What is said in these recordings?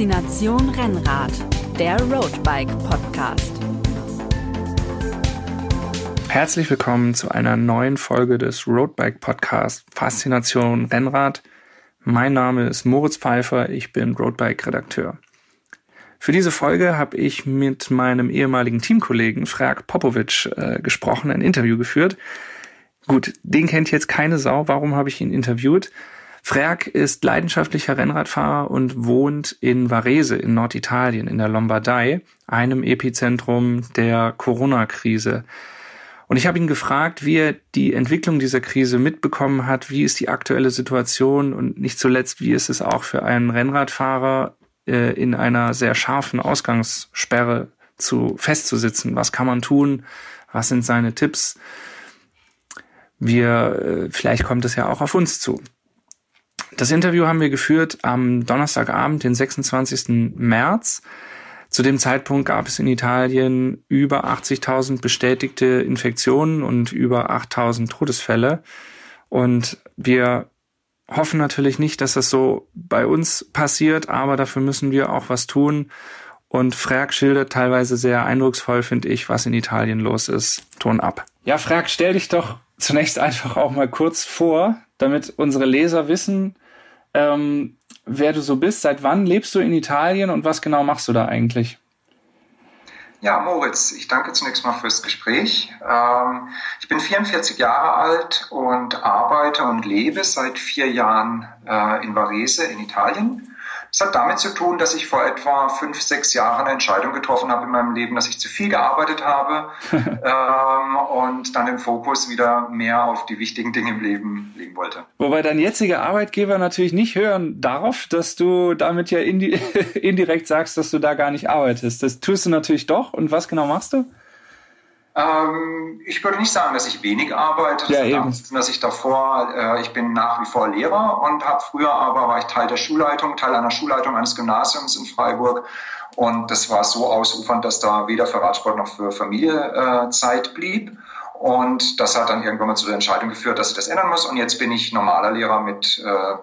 Faszination Rennrad, der Roadbike Podcast. Herzlich willkommen zu einer neuen Folge des Roadbike Podcast Faszination Rennrad. Mein Name ist Moritz Pfeiffer, ich bin Roadbike Redakteur. Für diese Folge habe ich mit meinem ehemaligen Teamkollegen Frag Popovic äh, gesprochen, ein Interview geführt. Gut, den kennt jetzt keine Sau. Warum habe ich ihn interviewt? Frerk ist leidenschaftlicher Rennradfahrer und wohnt in Varese in Norditalien in der Lombardei, einem Epizentrum der Corona-Krise. Und ich habe ihn gefragt, wie er die Entwicklung dieser Krise mitbekommen hat, wie ist die aktuelle Situation und nicht zuletzt, wie ist es auch für einen Rennradfahrer äh, in einer sehr scharfen Ausgangssperre zu festzusitzen. Was kann man tun? Was sind seine Tipps? Wir, äh, vielleicht kommt es ja auch auf uns zu. Das Interview haben wir geführt am Donnerstagabend, den 26. März. Zu dem Zeitpunkt gab es in Italien über 80.000 bestätigte Infektionen und über 8.000 Todesfälle. Und wir hoffen natürlich nicht, dass das so bei uns passiert, aber dafür müssen wir auch was tun. Und Frag schildert teilweise sehr eindrucksvoll, finde ich, was in Italien los ist. Ton ab. Ja, Frag, stell dich doch zunächst einfach auch mal kurz vor, damit unsere Leser wissen, ähm, wer du so bist. Seit wann lebst du in Italien und was genau machst du da eigentlich? Ja, Moritz, ich danke zunächst mal fürs Gespräch. Ähm, ich bin 44 Jahre alt und arbeite und lebe seit vier Jahren äh, in Varese in Italien. Es hat damit zu tun, dass ich vor etwa fünf, sechs Jahren eine Entscheidung getroffen habe in meinem Leben, dass ich zu viel gearbeitet habe ähm, und dann den Fokus wieder mehr auf die wichtigen Dinge im Leben legen wollte. Wobei dein jetziger Arbeitgeber natürlich nicht hören darf, dass du damit ja indi indirekt sagst, dass du da gar nicht arbeitest. Das tust du natürlich doch. Und was genau machst du? Ähm, ich würde nicht sagen, dass ich wenig arbeite, ja, eben. dass ich davor, äh, ich bin nach wie vor Lehrer und habe früher aber war ich Teil der Schulleitung, Teil einer Schulleitung eines Gymnasiums in Freiburg und das war so ausufernd, dass da weder für Radsport noch für Familie äh, Zeit blieb. Und das hat dann irgendwann mal zu der Entscheidung geführt, dass ich das ändern muss. Und jetzt bin ich normaler Lehrer mit äh,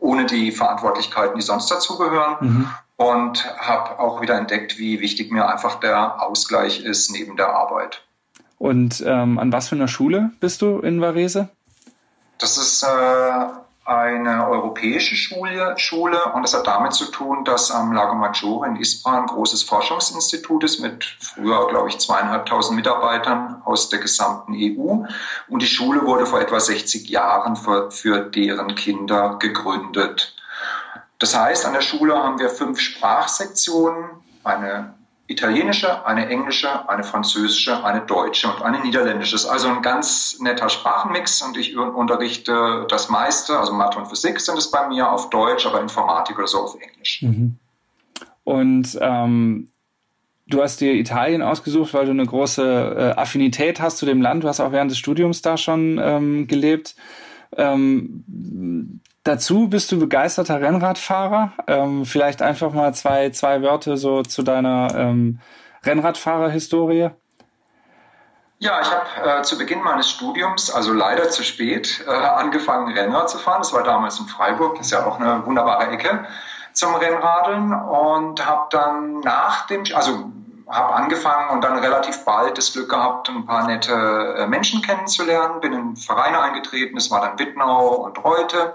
ohne die Verantwortlichkeiten, die sonst dazugehören. Mhm. Und habe auch wieder entdeckt, wie wichtig mir einfach der Ausgleich ist neben der Arbeit. Und ähm, an was für einer Schule bist du in Varese? Das ist äh, eine europäische Schule, Schule und das hat damit zu tun, dass am Lago Maggiore in Ispra ein großes Forschungsinstitut ist mit früher, glaube ich, zweieinhalbtausend Mitarbeitern aus der gesamten EU. Und die Schule wurde vor etwa 60 Jahren für, für deren Kinder gegründet. Das heißt, an der Schule haben wir fünf Sprachsektionen, eine italienische, eine englische, eine französische, eine deutsche und eine niederländische. Also ein ganz netter Sprachenmix und ich unterrichte das meiste, also Mathe und Physik sind es bei mir auf Deutsch, aber Informatik oder so auf Englisch. Mhm. Und ähm, du hast dir Italien ausgesucht, weil du eine große äh, Affinität hast zu dem Land. Du hast auch während des Studiums da schon ähm, gelebt. Ähm, Dazu bist du begeisterter Rennradfahrer. Ähm, vielleicht einfach mal zwei, zwei Wörter so zu deiner ähm, Rennradfahrerhistorie. Ja, ich habe äh, zu Beginn meines Studiums, also leider zu spät, äh, angefangen Rennrad zu fahren. Das war damals in Freiburg, das ist ja auch eine wunderbare Ecke zum Rennradeln und habe dann nach dem, also habe angefangen und dann relativ bald das Glück gehabt, ein paar nette äh, Menschen kennenzulernen, bin in Vereine eingetreten, das war dann Wittnau und Reute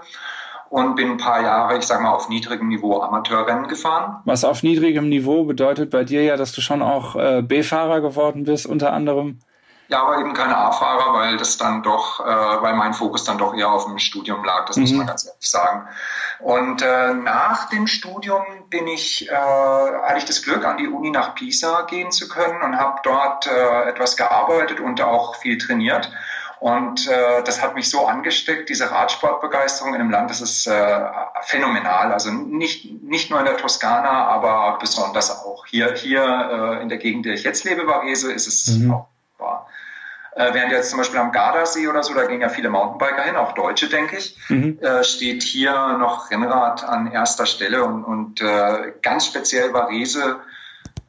und bin ein paar Jahre, ich sage mal, auf niedrigem Niveau Amateurrennen gefahren. Was auf niedrigem Niveau bedeutet bei dir ja, dass du schon auch äh, B-Fahrer geworden bist, unter anderem. Ja, aber eben keine A-Fahrer, weil das dann doch, äh, weil mein Fokus dann doch eher auf dem Studium lag, das mhm. muss man ganz ehrlich sagen. Und äh, nach dem Studium bin ich, äh, hatte ich das Glück, an die Uni nach Pisa gehen zu können und habe dort äh, etwas gearbeitet und auch viel trainiert. Und äh, das hat mich so angesteckt, diese Radsportbegeisterung in einem Land, das ist äh, phänomenal. Also nicht, nicht nur in der Toskana, aber besonders auch hier, hier äh, in der Gegend, in der ich jetzt lebe, Varese, ist es mhm. auch wahr. Äh, während jetzt zum Beispiel am Gardasee oder so, da gehen ja viele Mountainbiker hin, auch Deutsche, denke ich, mhm. äh, steht hier noch Rennrad an erster Stelle und, und äh, ganz speziell Varese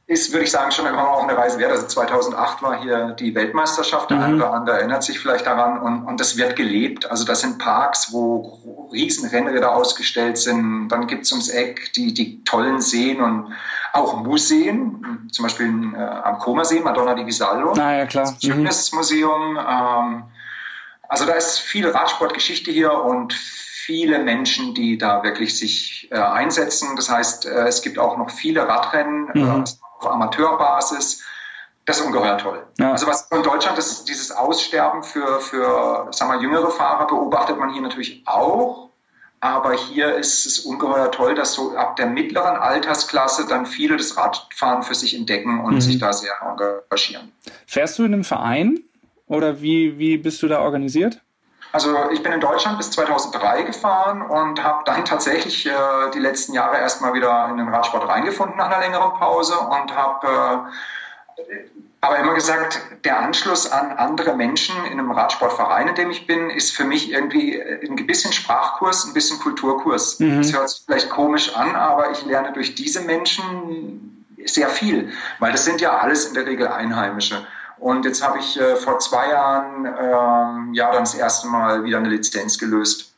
ist, würde ich sagen, schon immer auch eine Reise wert. Also 2008 war hier die Weltmeisterschaft, der mhm. eine oder andere erinnert sich vielleicht daran und, und das wird gelebt. Also das sind Parks, wo riesen Rennräder ausgestellt sind. Dann gibt's ums Eck die, die tollen Seen und auch Museen, zum Beispiel äh, am Comersee, Madonna di Visallo. Ah, ja, klar. Das Fitnessmuseum. Mhm. Ähm, also da ist viel Radsportgeschichte hier und viele Menschen, die da wirklich sich äh, einsetzen. Das heißt, äh, es gibt auch noch viele Radrennen, äh, mhm. auf Amateurbasis. Das ist ungeheuer toll. Ja. Also was in Deutschland ist, dieses Aussterben für, für sagen wir, jüngere Fahrer beobachtet man hier natürlich auch. Aber hier ist es ungeheuer toll, dass so ab der mittleren Altersklasse dann viele das Radfahren für sich entdecken und mhm. sich da sehr engagieren. Fährst du in einem Verein oder wie, wie bist du da organisiert? Also ich bin in Deutschland bis 2003 gefahren und habe dann tatsächlich äh, die letzten Jahre erstmal wieder in den Radsport reingefunden nach einer längeren Pause und habe äh, aber immer gesagt, der Anschluss an andere Menschen in einem Radsportverein, in dem ich bin, ist für mich irgendwie ein bisschen Sprachkurs, ein bisschen Kulturkurs. Mhm. Das hört sich vielleicht komisch an, aber ich lerne durch diese Menschen sehr viel, weil das sind ja alles in der Regel Einheimische. Und jetzt habe ich äh, vor zwei Jahren ähm, ja dann das erste Mal wieder eine Lizenz gelöst.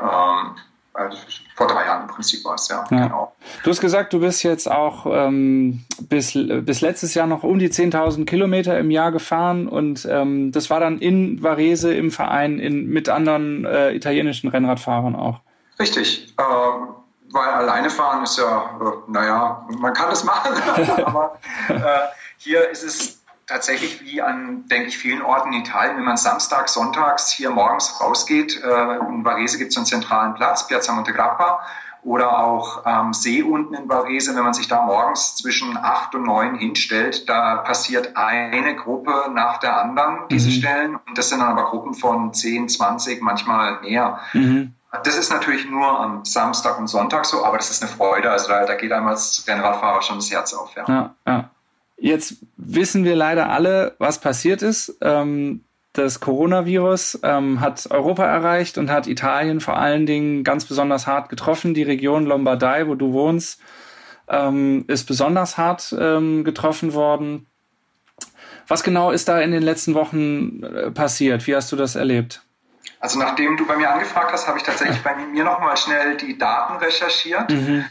Ähm, also vor drei Jahren im Prinzip war es, ja, ja, genau. Du hast gesagt, du bist jetzt auch ähm, bis, bis letztes Jahr noch um die 10.000 Kilometer im Jahr gefahren und ähm, das war dann in Varese im Verein in, mit anderen äh, italienischen Rennradfahrern auch. Richtig, ähm, weil alleine fahren ist ja, äh, naja, man kann das machen, aber äh, hier ist es tatsächlich wie an, denke ich, vielen Orten in Italien, wenn man samstags, sonntags hier morgens rausgeht, äh, in Varese gibt es einen zentralen Platz, Piazza Montegrappa, oder auch am ähm, See unten in Varese, wenn man sich da morgens zwischen acht und neun hinstellt, da passiert eine Gruppe nach der anderen, diese mhm. Stellen. Und das sind dann aber Gruppen von zehn, zwanzig, manchmal mehr. Mhm. Das ist natürlich nur am Samstag und Sonntag so, aber das ist eine Freude. Also da, da geht einem als Rennradfahrer schon das Herz auf. Ja. ja, ja. Jetzt wissen wir leider alle, was passiert ist. Ähm, das Coronavirus ähm, hat Europa erreicht und hat Italien vor allen Dingen ganz besonders hart getroffen. Die Region Lombardei, wo du wohnst, ähm, ist besonders hart ähm, getroffen worden. Was genau ist da in den letzten Wochen äh, passiert? Wie hast du das erlebt? Also nachdem du bei mir angefragt hast, habe ich tatsächlich bei mir nochmal schnell die Daten recherchiert. Mhm.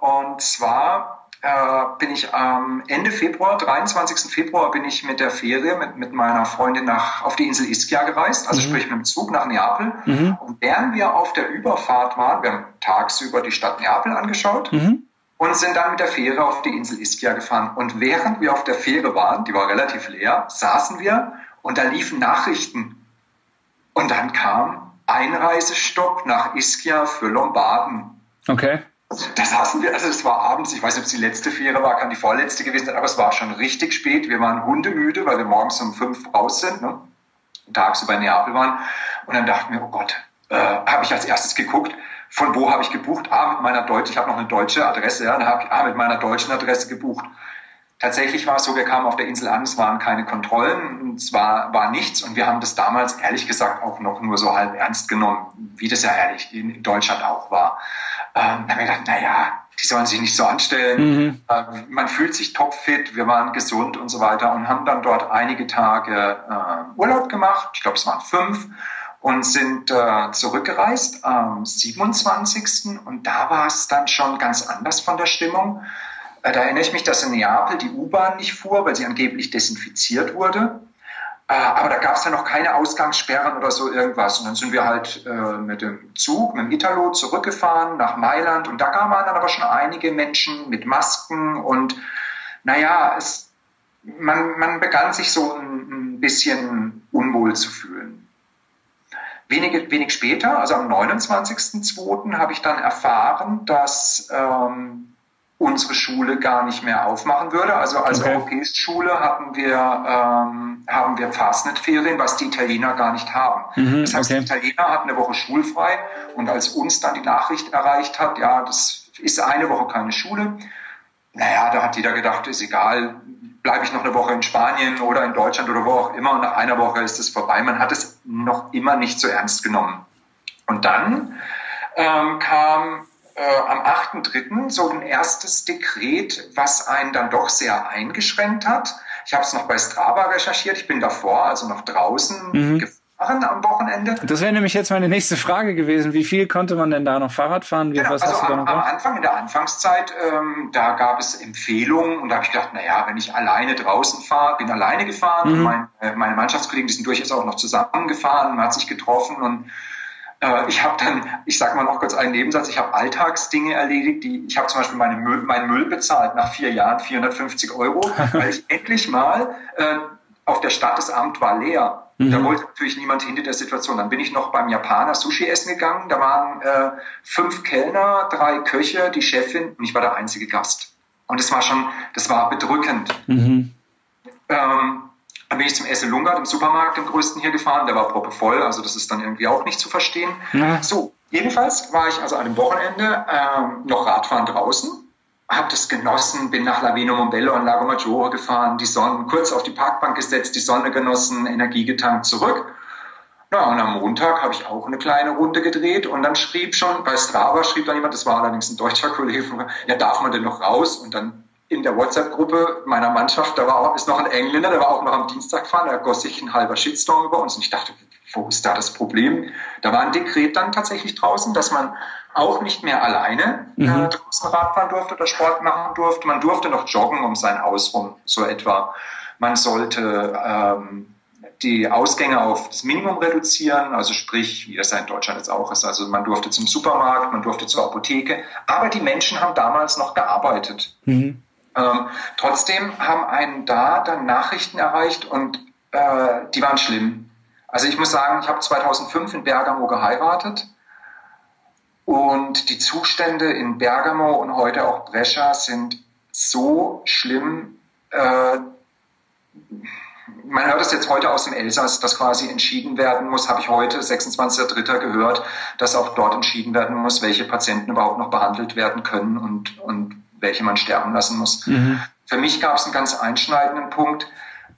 Und zwar äh, bin ich am Ende Februar, 23. Februar, bin ich mit der Fähre mit, mit meiner Freundin nach, auf die Insel Ischia gereist, also mhm. sprich mit dem Zug nach Neapel. Mhm. Und während wir auf der Überfahrt waren, wir haben tagsüber die Stadt Neapel angeschaut mhm. und sind dann mit der Fähre auf die Insel Ischia gefahren. Und während wir auf der Fähre waren, die war relativ leer, saßen wir und da liefen Nachrichten. Und dann kam Einreisestopp nach Ischia für Lombarden. Okay. Das hassen wir, also es war abends, ich weiß nicht, ob es die letzte Fähre war, kann die vorletzte gewesen sein, aber es war schon richtig spät. Wir waren hundemüde, weil wir morgens um fünf raus sind, ne? tagsüber in Neapel waren. Und dann dachten wir, oh Gott, äh, habe ich als erstes geguckt, von wo habe ich gebucht? Ah, mit meiner deutschen, ich habe noch eine deutsche Adresse, ja, dann habe ich ah, mit meiner deutschen Adresse gebucht. Tatsächlich war es so, wir kamen auf der Insel an, es waren keine Kontrollen, es war, war nichts und wir haben das damals ehrlich gesagt auch noch nur so halb ernst genommen, wie das ja ehrlich in Deutschland auch war. Ähm, da haben wir gedacht, naja, die sollen sich nicht so anstellen. Mhm. Äh, man fühlt sich topfit, wir waren gesund und so weiter und haben dann dort einige Tage äh, Urlaub gemacht. Ich glaube, es waren fünf und sind äh, zurückgereist am 27. Und da war es dann schon ganz anders von der Stimmung. Äh, da erinnere ich mich, dass in Neapel die U-Bahn nicht fuhr, weil sie angeblich desinfiziert wurde. Äh, aber da gab es ja noch keine Ausgangssperren oder so irgendwas. Und dann sind wir halt äh, mit dem Zug, mit dem Italo zurückgefahren nach Mailand. Und da kamen dann aber schon einige Menschen mit Masken. Und naja, es, man, man begann sich so ein, ein bisschen unwohl zu fühlen. Wenige, wenig später, also am 29.02., habe ich dann erfahren, dass ähm, unsere Schule gar nicht mehr aufmachen würde. Also als okay. europäische Schule hatten wir, ähm, haben wir Fastnet-Ferien, was die Italiener gar nicht haben. Mhm, das heißt, okay. die Italiener hatten eine Woche schulfrei und als uns dann die Nachricht erreicht hat, ja, das ist eine Woche keine Schule, naja, da hat jeder gedacht, ist egal, bleibe ich noch eine Woche in Spanien oder in Deutschland oder wo auch immer und nach einer Woche ist es vorbei. Man hat es noch immer nicht so ernst genommen. Und dann ähm, kam äh, am 8.3. so ein erstes Dekret, was einen dann doch sehr eingeschränkt hat. Ich habe es noch bei Strava recherchiert. Ich bin davor, also noch draußen mhm. gefahren am Wochenende. Das wäre nämlich jetzt meine nächste Frage gewesen. Wie viel konnte man denn da noch Fahrrad fahren? Wie, genau, was also hast du am, da noch am Anfang, in der Anfangszeit, ähm, da gab es Empfehlungen und da habe ich gedacht, naja, wenn ich alleine draußen fahre, bin alleine gefahren mhm. und mein, äh, meine Mannschaftskollegen, die sind durchaus auch noch zusammengefahren, man hat sich getroffen und äh, ich habe dann, ich sage mal noch kurz einen Nebensatz, ich habe Alltagsdinge erledigt, die, ich habe zum Beispiel meine Müll, meinen Müll bezahlt nach vier Jahren 450 Euro, weil ich endlich mal äh, auf der Stadt das Amt war leer. Mhm. Da wollte natürlich niemand hinter der Situation. Dann bin ich noch beim Japaner Sushi essen gegangen. Da waren äh, fünf Kellner, drei Köche, die Chefin und ich war der einzige Gast. Und das war schon, das war bedrückend. Mhm. Ähm, dann bin ich zum Esselunga, dem Supermarkt, dem größten hier gefahren. Der war proppevoll, also das ist dann irgendwie auch nicht zu verstehen. Ja. So, jedenfalls war ich also an dem Wochenende ähm, noch Radfahren draußen, habe das genossen, bin nach Lavino Mombello und Lago Maggiore gefahren, die Sonne kurz auf die Parkbank gesetzt, die Sonne genossen, Energie getankt, zurück. Ja, und am Montag habe ich auch eine kleine Runde gedreht und dann schrieb schon, bei Strava schrieb dann jemand, das war allerdings ein deutscher Kollege, ja, darf man denn noch raus? Und dann in der WhatsApp-Gruppe meiner Mannschaft, da war auch, ist noch ein Engländer, der war auch noch am Dienstag gefahren, da goss sich ein halber Shitstorm über uns und ich dachte, wo ist da das Problem? Da war ein Dekret dann tatsächlich draußen, dass man auch nicht mehr alleine äh, mhm. draußen Radfahren durfte oder Sport machen durfte. Man durfte noch joggen um sein Haus rum, so etwa. Man sollte ähm, die Ausgänge auf das Minimum reduzieren, also sprich, wie das ja in Deutschland jetzt auch ist. Also man durfte zum Supermarkt, man durfte zur Apotheke, aber die Menschen haben damals noch gearbeitet. Mhm. Ähm, trotzdem haben einen da dann Nachrichten erreicht und äh, die waren schlimm. Also ich muss sagen, ich habe 2005 in Bergamo geheiratet und die Zustände in Bergamo und heute auch Brescia sind so schlimm. Äh, man hört es jetzt heute aus dem Elsass, dass quasi entschieden werden muss, habe ich heute, 26.03. gehört, dass auch dort entschieden werden muss, welche Patienten überhaupt noch behandelt werden können und, und welche man sterben lassen muss. Mhm. Für mich gab es einen ganz einschneidenden Punkt,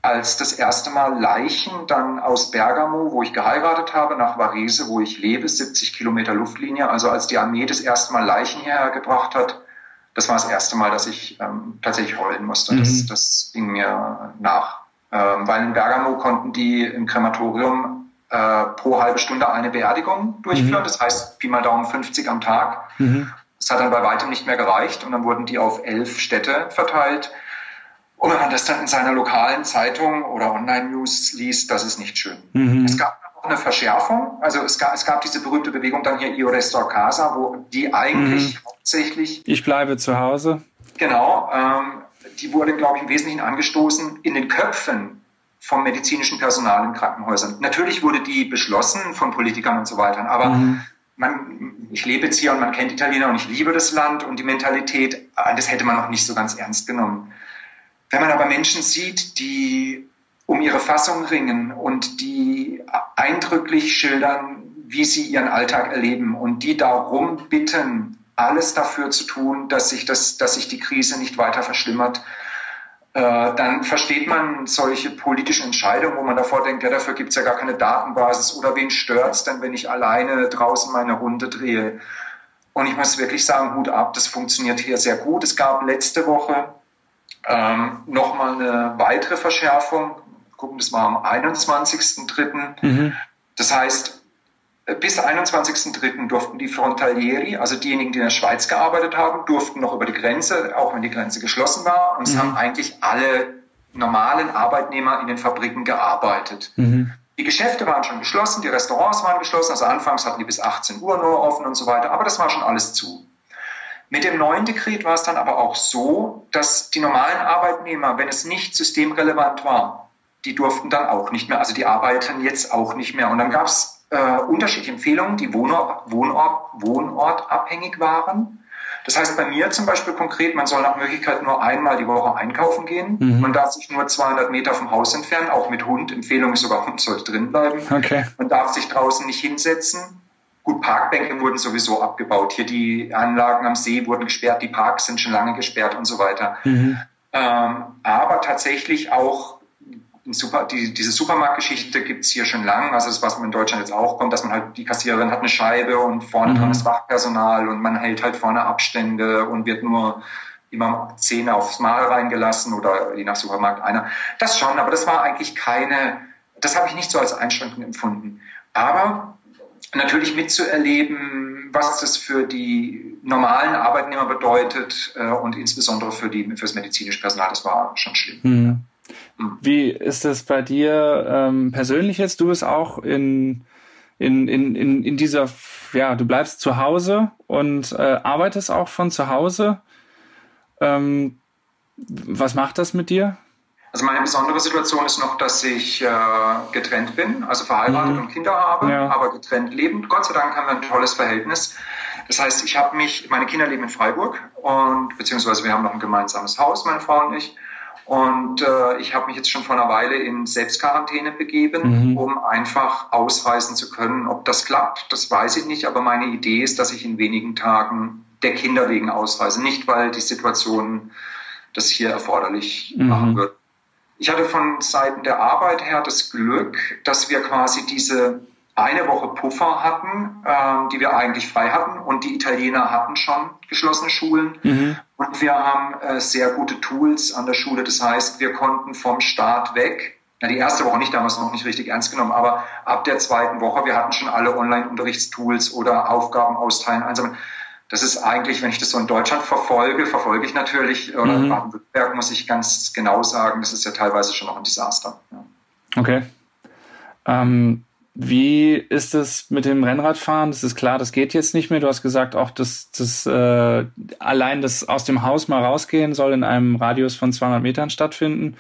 als das erste Mal Leichen dann aus Bergamo, wo ich geheiratet habe, nach Varese, wo ich lebe, 70 Kilometer Luftlinie, also als die Armee das erste Mal Leichen hierher gebracht hat, das war das erste Mal, dass ich ähm, tatsächlich heulen musste. Mhm. Das, das ging mir nach. Ähm, weil in Bergamo konnten die im Krematorium äh, pro halbe Stunde eine Beerdigung durchführen. Mhm. Das heißt, Pi mal Daumen 50 am Tag. Mhm. Das hat dann bei weitem nicht mehr gereicht und dann wurden die auf elf Städte verteilt. Und wenn man das dann in seiner lokalen Zeitung oder Online-News liest, das ist nicht schön. Mhm. Es gab auch eine Verschärfung. Also es gab, es gab diese berühmte Bewegung dann hier Io Resto Casa, wo die eigentlich mhm. hauptsächlich... Ich bleibe zu Hause. Genau. Ähm, die wurde, glaube ich, im Wesentlichen angestoßen in den Köpfen vom medizinischen Personal in Krankenhäusern. Natürlich wurde die beschlossen von Politikern und so weiter, aber mhm man, ich lebe jetzt hier und man kennt Italiener und ich liebe das Land und die Mentalität, das hätte man noch nicht so ganz ernst genommen. Wenn man aber Menschen sieht, die um ihre Fassung ringen und die eindrücklich schildern, wie sie ihren Alltag erleben und die darum bitten, alles dafür zu tun, dass sich, das, dass sich die Krise nicht weiter verschlimmert, dann versteht man solche politischen Entscheidungen, wo man davor denkt, ja, dafür gibt es ja gar keine Datenbasis oder wen stört es denn, wenn ich alleine draußen meine Runde drehe. Und ich muss wirklich sagen, Hut ab, das funktioniert hier sehr gut. Es gab letzte Woche ähm, nochmal eine weitere Verschärfung. Gucken, das war am 21.03. Mhm. Das heißt, bis 21.03. durften die Frontalieri, also diejenigen, die in der Schweiz gearbeitet haben, durften noch über die Grenze, auch wenn die Grenze geschlossen war. Und es mhm. haben eigentlich alle normalen Arbeitnehmer in den Fabriken gearbeitet. Mhm. Die Geschäfte waren schon geschlossen, die Restaurants waren geschlossen, also anfangs hatten die bis 18 Uhr nur offen und so weiter, aber das war schon alles zu. Mit dem neuen Dekret war es dann aber auch so, dass die normalen Arbeitnehmer, wenn es nicht systemrelevant war, die durften dann auch nicht mehr, also die arbeiten jetzt auch nicht mehr. Und dann gab es äh, unterschiedliche Empfehlungen, die Wohnort, Wohnort, wohnortabhängig waren. Das heißt bei mir zum Beispiel konkret, man soll nach Möglichkeit nur einmal die Woche einkaufen gehen. Mhm. Man darf sich nur 200 Meter vom Haus entfernen, auch mit Hund. Empfehlung ist sogar, Hund sollte drin bleiben. Okay. Man darf sich draußen nicht hinsetzen. Gut, Parkbänke wurden sowieso abgebaut. Hier die Anlagen am See wurden gesperrt, die Parks sind schon lange gesperrt und so weiter. Mhm. Ähm, aber tatsächlich auch Super, die, diese Supermarktgeschichte gibt's hier schon lange. Also das, was man in Deutschland jetzt auch kommt, dass man halt, die Kassiererin hat eine Scheibe und vorne mhm. dran ist Wachpersonal und man hält halt vorne Abstände und wird nur immer zehn aufs Mal reingelassen oder je nach Supermarkt einer. Das schon, aber das war eigentlich keine, das habe ich nicht so als Einschränkung empfunden. Aber natürlich mitzuerleben, was das für die normalen Arbeitnehmer bedeutet äh, und insbesondere für, die, für das medizinische Personal, das war schon schlimm. Mhm. Wie ist es bei dir ähm, persönlich jetzt? Du bist auch in, in, in, in, in dieser, ja, du bleibst zu Hause und äh, arbeitest auch von zu Hause. Ähm, was macht das mit dir? Also meine besondere Situation ist noch, dass ich äh, getrennt bin, also verheiratet mhm. und Kinder habe, ja. aber getrennt lebend. Gott sei Dank haben wir ein tolles Verhältnis. Das heißt, ich habe mich, meine Kinder leben in Freiburg und beziehungsweise wir haben noch ein gemeinsames Haus, meine Frau und ich. Und äh, ich habe mich jetzt schon vor einer Weile in Selbstquarantäne begeben, mhm. um einfach ausreisen zu können. Ob das klappt, das weiß ich nicht. Aber meine Idee ist, dass ich in wenigen Tagen der Kinder wegen ausreise. Nicht, weil die Situation das hier erforderlich mhm. machen wird. Ich hatte von Seiten der Arbeit her das Glück, dass wir quasi diese eine Woche Puffer hatten, ähm, die wir eigentlich frei hatten. Und die Italiener hatten schon geschlossene Schulen. Mhm. Und wir haben äh, sehr gute Tools an der Schule. Das heißt, wir konnten vom Start weg, na, die erste Woche nicht, damals noch nicht richtig ernst genommen, aber ab der zweiten Woche, wir hatten schon alle Online-Unterrichtstools oder Aufgaben austeilen, einsammeln. Das ist eigentlich, wenn ich das so in Deutschland verfolge, verfolge ich natürlich, oder mhm. Baden-Württemberg muss ich ganz genau sagen, das ist ja teilweise schon noch ein Desaster. Ja. Okay. Ähm wie ist es mit dem Rennradfahren? Das ist klar, das geht jetzt nicht mehr. Du hast gesagt, auch das, das äh, allein das aus dem Haus mal rausgehen soll in einem Radius von 200 Metern stattfinden.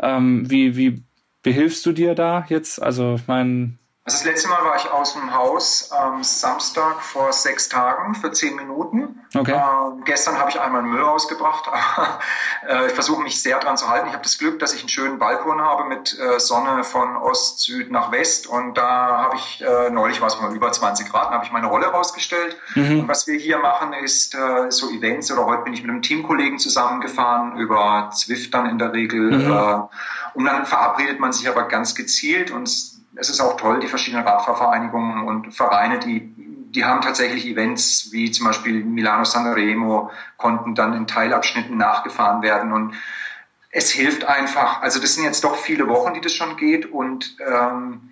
Ähm, wie, wie behilfst du dir da jetzt? Also, ich meine, also das letzte Mal war ich aus dem Haus am Samstag vor sechs Tagen für zehn Minuten. Okay. Ähm, gestern habe ich einmal Müll rausgebracht. äh, ich versuche mich sehr dran zu halten. Ich habe das Glück, dass ich einen schönen Balkon habe mit äh, Sonne von Ost, Süd nach West. Und da habe ich äh, neulich war es mal über 20 Grad, da habe ich meine Rolle rausgestellt. Mhm. Und was wir hier machen, ist äh, so Events oder heute bin ich mit einem Teamkollegen zusammengefahren über Zwift dann in der Regel. Mhm. Und dann verabredet man sich aber ganz gezielt und es ist auch toll, die verschiedenen Radfahrvereinigungen und Vereine, die, die haben tatsächlich Events wie zum Beispiel Milano Sanremo, konnten dann in Teilabschnitten nachgefahren werden und es hilft einfach. Also das sind jetzt doch viele Wochen, die das schon geht und ähm,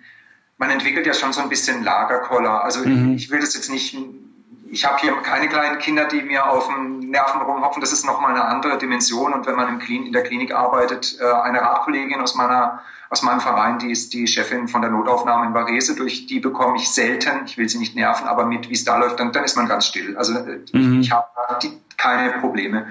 man entwickelt ja schon so ein bisschen Lagerkoller. Also mhm. ich, ich will das jetzt nicht ich habe hier keine kleinen Kinder, die mir auf den Nerven rumhopfen. Das ist nochmal eine andere Dimension. Und wenn man im Klin in der Klinik arbeitet, äh, eine Radkollegin aus meiner aus meinem Verein, die ist die Chefin von der Notaufnahme in Varese, durch die bekomme ich selten, ich will sie nicht nerven, aber mit, wie es da läuft, dann, dann ist man ganz still. Also äh, mhm. ich, ich habe keine Probleme.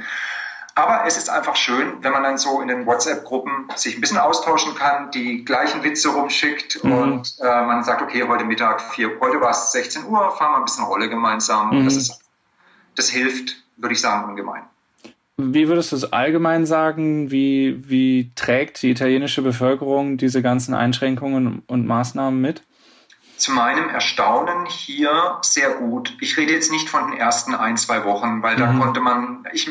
Aber es ist einfach schön, wenn man dann so in den WhatsApp-Gruppen sich ein bisschen austauschen kann, die gleichen Witze rumschickt mhm. und äh, man sagt, okay, heute Mittag, vier, heute war es 16 Uhr, fahren wir ein bisschen Rolle gemeinsam. Mhm. Das, ist, das hilft, würde ich sagen, ungemein. Wie würdest du es allgemein sagen? Wie, wie trägt die italienische Bevölkerung diese ganzen Einschränkungen und Maßnahmen mit? Zu meinem Erstaunen hier sehr gut. Ich rede jetzt nicht von den ersten ein, zwei Wochen, weil mhm. da konnte man, ich,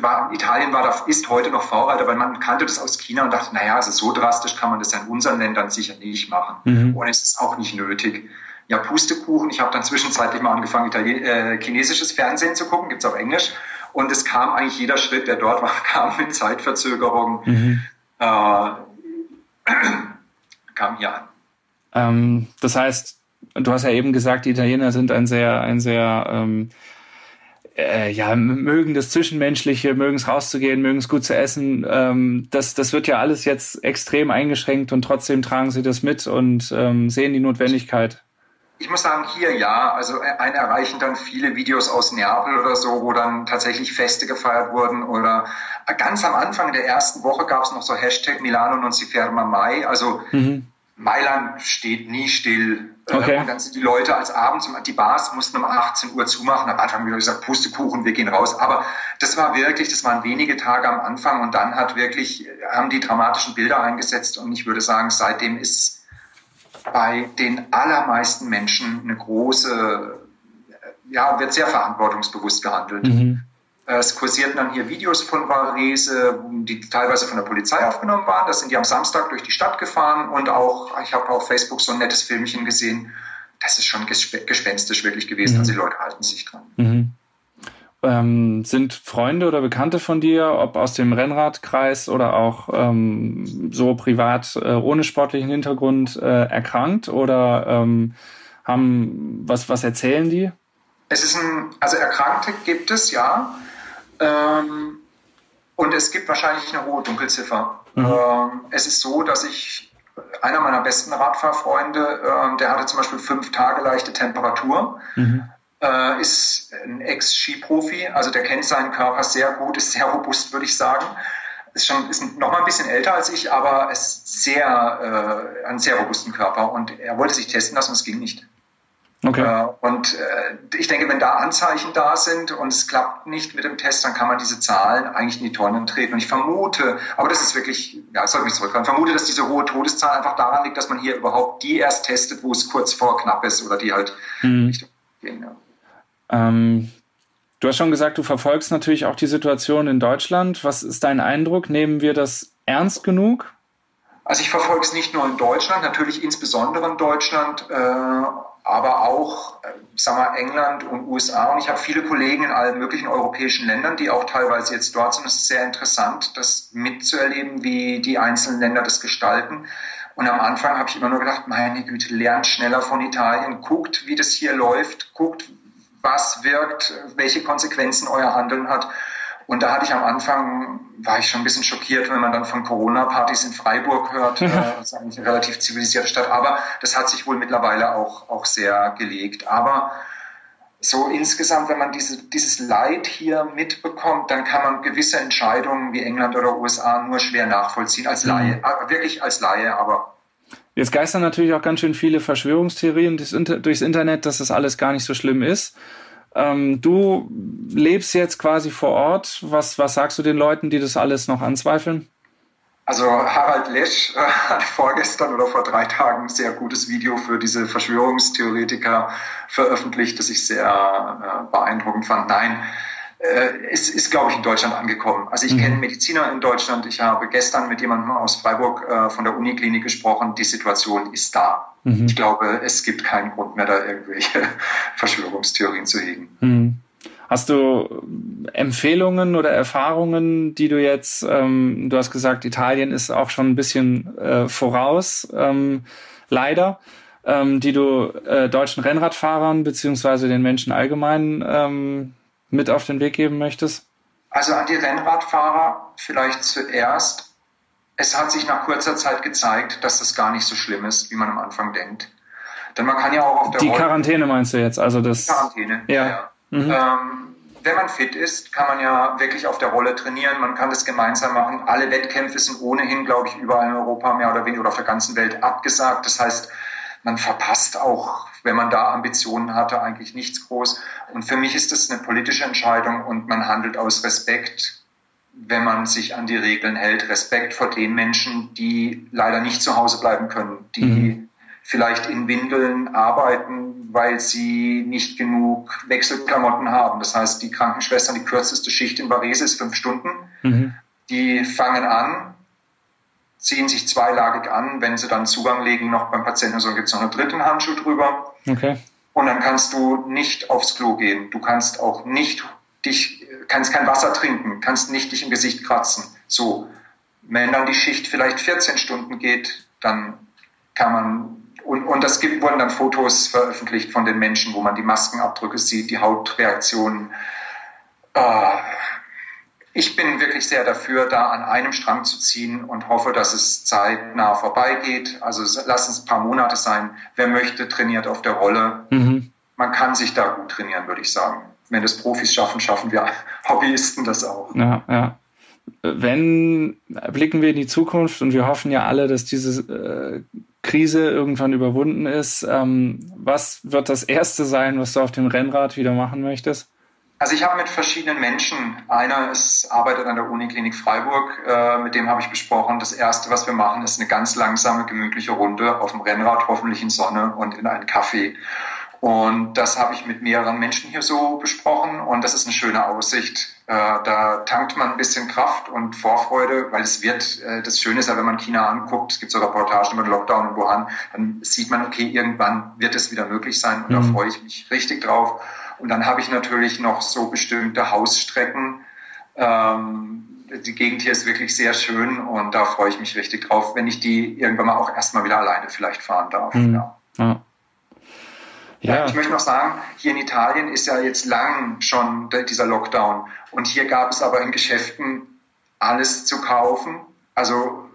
war, Italien war da, ist heute noch Vorreiter, weil man kannte das aus China und dachte, naja, also so drastisch kann man das ja in unseren Ländern sicher nicht machen. Mhm. Und es ist auch nicht nötig. Ja, Pustekuchen. Ich habe dann zwischenzeitlich mal angefangen, Italien, äh, chinesisches Fernsehen zu gucken, gibt's auf Englisch. Und es kam eigentlich jeder Schritt, der dort war, kam mit Zeitverzögerung, mhm. äh, kam hier an. Ähm, das heißt, du hast ja eben gesagt, die Italiener sind ein sehr, ein sehr ähm, äh, ja, mögen das Zwischenmenschliche, mögen es rauszugehen, mögen es gut zu essen. Ähm, das, das wird ja alles jetzt extrem eingeschränkt und trotzdem tragen sie das mit und ähm, sehen die Notwendigkeit. Ich muss sagen, hier ja, also äh, einen erreichen dann viele Videos aus Neapel oder so, wo dann tatsächlich Feste gefeiert wurden oder ganz am Anfang der ersten Woche gab es noch so Hashtag Milano non si ferma mai, also mhm. Mailand steht nie still. Äh, okay. Und dann sind die Leute als abends, die Bars mussten um 18 Uhr zumachen. Am Anfang haben wir gesagt, Pustekuchen, wir gehen raus. Aber das war wirklich, das waren wenige Tage am Anfang und dann hat wirklich, haben die dramatischen Bilder eingesetzt und ich würde sagen, seitdem ist bei den allermeisten Menschen eine große, ja, wird sehr verantwortungsbewusst gehandelt. Mhm. Es kursierten dann hier Videos von Varese, die teilweise von der Polizei aufgenommen waren. Da sind die am Samstag durch die Stadt gefahren und auch, ich habe auf Facebook so ein nettes Filmchen gesehen. Das ist schon gespenstisch wirklich gewesen. Mhm. Also die Leute halten sich dran. Mhm. Ähm, sind Freunde oder Bekannte von dir, ob aus dem Rennradkreis oder auch ähm, so privat äh, ohne sportlichen Hintergrund äh, erkrankt oder ähm, haben was was erzählen die? Es ist ein, also Erkrankte gibt es ja. Ähm, und es gibt wahrscheinlich eine hohe Dunkelziffer. Mhm. Ähm, es ist so, dass ich, einer meiner besten Radfahrfreunde, äh, der hatte zum Beispiel fünf Tage leichte Temperatur, mhm. äh, ist ein Ex-Skiprofi, also der kennt seinen Körper sehr gut, ist sehr robust, würde ich sagen. Ist schon ist noch mal ein bisschen älter als ich, aber ist sehr, äh, einen sehr robusten Körper und er wollte sich testen lassen und es ging nicht. Okay. Äh, und äh, ich denke, wenn da Anzeichen da sind und es klappt nicht mit dem Test, dann kann man diese Zahlen eigentlich in die Tonnen treten. Und ich vermute, aber das ist wirklich, ja, es sollte mich zurückkommen, vermute, dass diese hohe Todeszahl einfach daran liegt, dass man hier überhaupt die erst testet, wo es kurz vor knapp ist oder die halt hm. Richtung gehen. Ja. Ähm, du hast schon gesagt, du verfolgst natürlich auch die Situation in Deutschland. Was ist dein Eindruck? Nehmen wir das ernst genug? Also ich verfolge es nicht nur in Deutschland, natürlich insbesondere in Deutschland. Äh, aber auch, äh, sag mal, England und USA. Und ich habe viele Kollegen in allen möglichen europäischen Ländern, die auch teilweise jetzt dort sind. Es ist sehr interessant, das mitzuerleben, wie die einzelnen Länder das gestalten. Und am Anfang habe ich immer nur gedacht, meine Güte, lernt schneller von Italien, guckt, wie das hier läuft, guckt, was wirkt, welche Konsequenzen euer Handeln hat. Und da hatte ich am Anfang, war ich schon ein bisschen schockiert, wenn man dann von Corona-Partys in Freiburg hört. Ja. Äh, das ist eigentlich eine relativ zivilisierte Stadt. Aber das hat sich wohl mittlerweile auch, auch sehr gelegt. Aber so insgesamt, wenn man diese, dieses Leid hier mitbekommt, dann kann man gewisse Entscheidungen wie England oder USA nur schwer nachvollziehen. Als Laie, mhm. Äh, wirklich als Laie, aber Jetzt geistern natürlich auch ganz schön viele Verschwörungstheorien durchs Internet, dass das alles gar nicht so schlimm ist. Ähm, du lebst jetzt quasi vor Ort. Was, was sagst du den Leuten, die das alles noch anzweifeln? Also Harald Lesch äh, hat vorgestern oder vor drei Tagen ein sehr gutes Video für diese Verschwörungstheoretiker veröffentlicht, das ich sehr äh, beeindruckend fand. Nein, äh, ist, ist glaube ich, in Deutschland angekommen. Also ich mhm. kenne Mediziner in Deutschland. Ich habe gestern mit jemandem aus Freiburg äh, von der Uniklinik gesprochen. Die Situation ist da. Mhm. Ich glaube, es gibt keinen Grund mehr, da irgendwelche Verschwörungstheorien zu hegen. Mhm. Hast du Empfehlungen oder Erfahrungen, die du jetzt, ähm, du hast gesagt, Italien ist auch schon ein bisschen äh, voraus, ähm, leider, ähm, die du äh, deutschen Rennradfahrern beziehungsweise den Menschen allgemein ähm, mit auf den Weg geben möchtest? Also an die Rennradfahrer vielleicht zuerst. Es hat sich nach kurzer Zeit gezeigt, dass das gar nicht so schlimm ist, wie man am Anfang denkt. Denn man kann ja auch auf der Die Rolle Quarantäne meinst du jetzt? Also das. Die Quarantäne, ja. ja. Mhm. Ähm, wenn man fit ist, kann man ja wirklich auf der Rolle trainieren. Man kann das gemeinsam machen. Alle Wettkämpfe sind ohnehin, glaube ich, überall in Europa mehr oder weniger oder auf der ganzen Welt abgesagt. Das heißt, man verpasst auch, wenn man da Ambitionen hatte, eigentlich nichts groß. Und für mich ist das eine politische Entscheidung und man handelt aus Respekt, wenn man sich an die Regeln hält. Respekt vor den Menschen, die leider nicht zu Hause bleiben können, die mhm. vielleicht in Windeln arbeiten, weil sie nicht genug Wechselklamotten haben. Das heißt, die Krankenschwestern, die kürzeste Schicht in Varese ist fünf Stunden. Mhm. Die fangen an, ziehen sich zweilagig an. Wenn sie dann Zugang legen, noch beim Patienten, so gibt es noch einen dritten Handschuh drüber. Okay. Und dann kannst du nicht aufs Klo gehen. Du kannst auch nicht dich, kannst kein Wasser trinken, kannst nicht dich im Gesicht kratzen. So. Wenn dann die Schicht vielleicht 14 Stunden geht, dann kann man und, und das gibt, wurden dann Fotos veröffentlicht von den Menschen, wo man die Maskenabdrücke sieht, die Hautreaktionen. Äh, ich bin wirklich sehr dafür, da an einem Strang zu ziehen und hoffe, dass es zeitnah vorbeigeht. Also lass es ein paar Monate sein. Wer möchte, trainiert auf der Rolle. Mhm. Man kann sich da gut trainieren, würde ich sagen. Wenn das Profis schaffen, schaffen wir Hobbyisten das auch. Ja, ja. Wenn blicken wir in die Zukunft und wir hoffen ja alle, dass diese äh, Krise irgendwann überwunden ist. Ähm, was wird das Erste sein, was du auf dem Rennrad wieder machen möchtest? Also ich habe mit verschiedenen Menschen, einer ist, arbeitet an der Uniklinik Freiburg, äh, mit dem habe ich besprochen, das Erste, was wir machen, ist eine ganz langsame, gemütliche Runde auf dem Rennrad, hoffentlich in Sonne und in einen Kaffee. Und das habe ich mit mehreren Menschen hier so besprochen und das ist eine schöne Aussicht. Äh, da tankt man ein bisschen Kraft und Vorfreude, weil es wird, äh, das Schöne ist ja, wenn man China anguckt, es gibt so Reportagen über den Lockdown in Wuhan, dann sieht man, okay, irgendwann wird es wieder möglich sein und mhm. da freue ich mich richtig drauf. Und dann habe ich natürlich noch so bestimmte Hausstrecken. Ähm, die Gegend hier ist wirklich sehr schön und da freue ich mich richtig drauf, wenn ich die irgendwann mal auch erstmal wieder alleine vielleicht fahren darf. Mhm. Ja. ja. Ja. Ich möchte noch sagen, hier in Italien ist ja jetzt lang schon dieser Lockdown. Und hier gab es aber in Geschäften alles zu kaufen. Also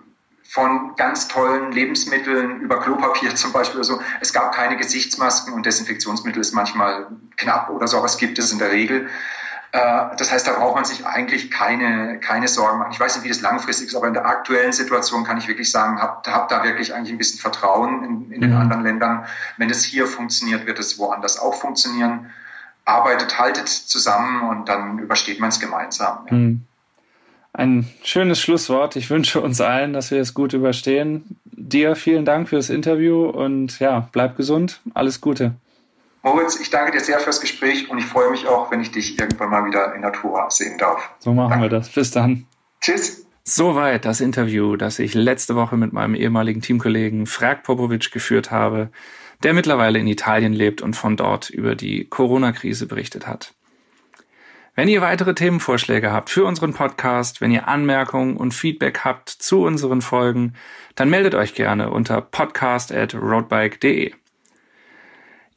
von ganz tollen Lebensmitteln über Klopapier zum Beispiel oder so. Es gab keine Gesichtsmasken und Desinfektionsmittel ist manchmal knapp oder so, aber es gibt es in der Regel. Äh, das heißt, da braucht man sich eigentlich keine, keine Sorgen machen. Ich weiß nicht, wie das langfristig ist, aber in der aktuellen Situation kann ich wirklich sagen, habt hab da wirklich eigentlich ein bisschen Vertrauen in, in den mhm. anderen Ländern. Wenn es hier funktioniert, wird es woanders auch funktionieren. Arbeitet, haltet zusammen und dann übersteht man es gemeinsam. Ja. Mhm. Ein schönes Schlusswort. Ich wünsche uns allen, dass wir es gut überstehen. Dir vielen Dank fürs Interview und ja, bleib gesund. Alles Gute. Moritz, ich danke dir sehr fürs Gespräch und ich freue mich auch, wenn ich dich irgendwann mal wieder in Natura sehen darf. So machen danke. wir das. Bis dann. Tschüss. Soweit das Interview, das ich letzte Woche mit meinem ehemaligen Teamkollegen Frag Popovic geführt habe, der mittlerweile in Italien lebt und von dort über die Corona-Krise berichtet hat. Wenn ihr weitere Themenvorschläge habt für unseren Podcast, wenn ihr Anmerkungen und Feedback habt zu unseren Folgen, dann meldet euch gerne unter podcast@roadbike.de.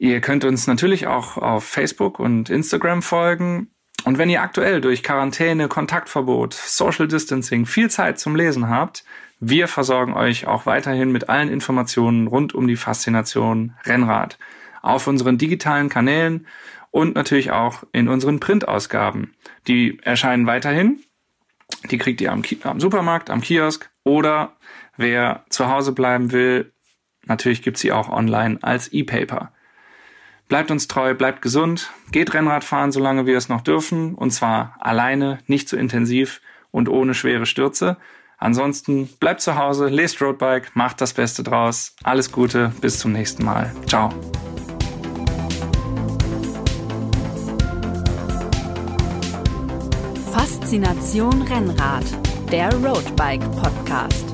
Ihr könnt uns natürlich auch auf Facebook und Instagram folgen. Und wenn ihr aktuell durch Quarantäne, Kontaktverbot, Social Distancing viel Zeit zum Lesen habt, wir versorgen euch auch weiterhin mit allen Informationen rund um die Faszination Rennrad auf unseren digitalen Kanälen und natürlich auch in unseren Printausgaben. Die erscheinen weiterhin. Die kriegt ihr am, am Supermarkt, am Kiosk oder wer zu Hause bleiben will, natürlich gibt's sie auch online als E-Paper. Bleibt uns treu, bleibt gesund, geht Rennrad fahren, solange wir es noch dürfen, und zwar alleine, nicht zu intensiv und ohne schwere Stürze. Ansonsten bleibt zu Hause, lest Roadbike, macht das Beste draus. Alles Gute, bis zum nächsten Mal. Ciao. Faszination Rennrad, der Roadbike Podcast.